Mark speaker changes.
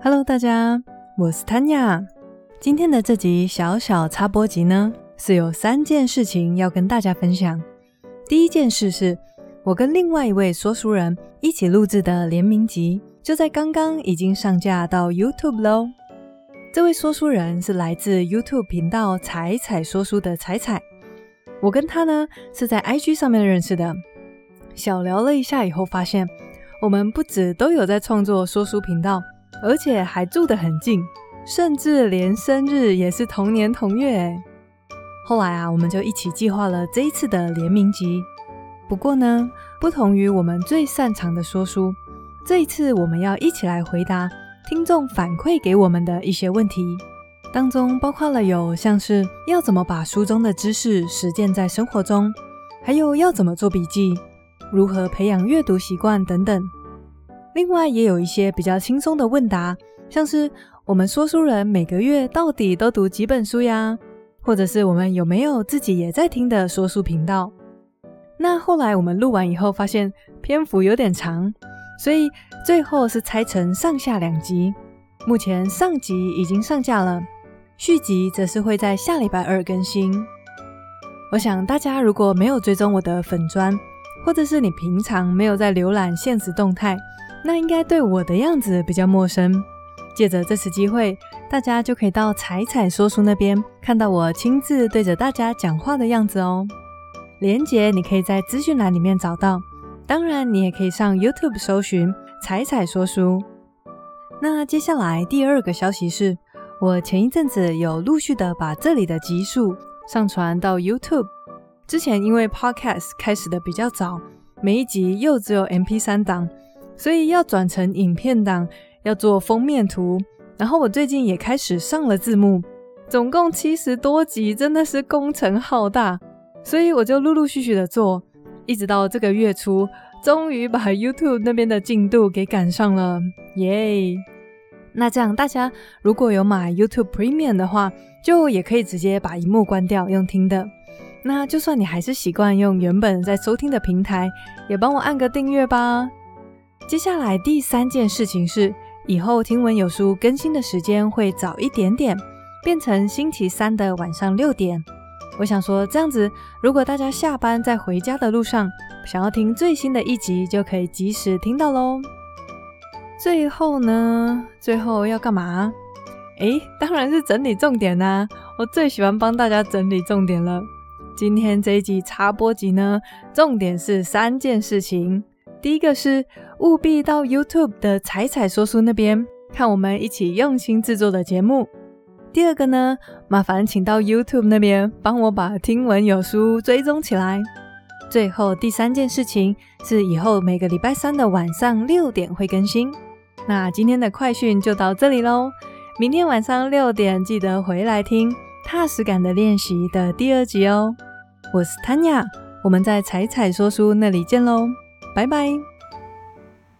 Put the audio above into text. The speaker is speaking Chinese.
Speaker 1: Hello，大家，我是 Tanya。今天的这集小小插播集呢，是有三件事情要跟大家分享。第一件事是我跟另外一位说书人一起录制的联名集，就在刚刚已经上架到 YouTube 喽。这位说书人是来自 YouTube 频道“彩彩说书”的彩彩，我跟他呢是在 IG 上面认识的。小聊了一下以后，发现我们不止都有在创作说书频道，而且还住得很近，甚至连生日也是同年同月。后来啊，我们就一起计划了这一次的联名集。不过呢，不同于我们最擅长的说书，这一次我们要一起来回答听众反馈给我们的一些问题，当中包括了有像是要怎么把书中的知识实践在生活中，还有要怎么做笔记。如何培养阅读习惯等等，另外也有一些比较轻松的问答，像是我们说书人每个月到底都读几本书呀？或者是我们有没有自己也在听的说书频道？那后来我们录完以后发现篇幅有点长，所以最后是拆成上下两集。目前上集已经上架了，续集则是会在下礼拜二更新。我想大家如果没有追踪我的粉砖，或者是你平常没有在浏览现实动态，那应该对我的样子比较陌生。借着这次机会，大家就可以到彩彩说书那边看到我亲自对着大家讲话的样子哦。连结你可以在资讯栏里面找到，当然你也可以上 YouTube 搜寻彩彩说书。那接下来第二个消息是，我前一阵子有陆续的把这里的集数上传到 YouTube。之前因为 Podcast 开始的比较早，每一集又只有 MP3 档，所以要转成影片档，要做封面图。然后我最近也开始上了字幕，总共七十多集，真的是工程浩大。所以我就陆陆续续的做，一直到这个月初，终于把 YouTube 那边的进度给赶上了，耶！那这样大家如果有买 YouTube Premium 的话，就也可以直接把萤幕关掉用听的。那就算你还是习惯用原本在收听的平台，也帮我按个订阅吧。接下来第三件事情是，以后听闻有书更新的时间会早一点点，变成星期三的晚上六点。我想说这样子，如果大家下班在回家的路上，想要听最新的一集，就可以及时听到喽。最后呢，最后要干嘛？诶，当然是整理重点啦！我最喜欢帮大家整理重点了。今天这一集插播集呢，重点是三件事情。第一个是务必到 YouTube 的彩彩说书那边看我们一起用心制作的节目。第二个呢，麻烦请到 YouTube 那边帮我把听闻有书追踪起来。最后第三件事情是以后每个礼拜三的晚上六点会更新。那今天的快讯就到这里喽，明天晚上六点记得回来听踏实感的练习的第二集哦。我是 Tanya，我们在彩彩说书那里见喽，拜拜。